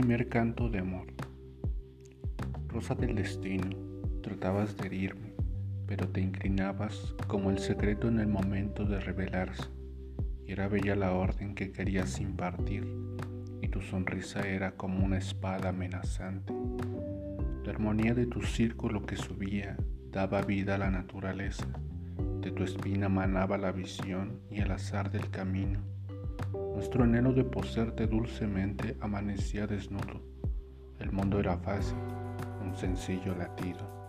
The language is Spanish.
Primer canto de amor. Rosa del destino, tratabas de herirme, pero te inclinabas como el secreto en el momento de revelarse, y era bella la orden que querías impartir, y tu sonrisa era como una espada amenazante. La armonía de tu círculo que subía daba vida a la naturaleza, de tu espina manaba la visión y el azar del camino nuestro anhelo de poseerte dulcemente amanecía desnudo. El mundo era fácil, un sencillo latido.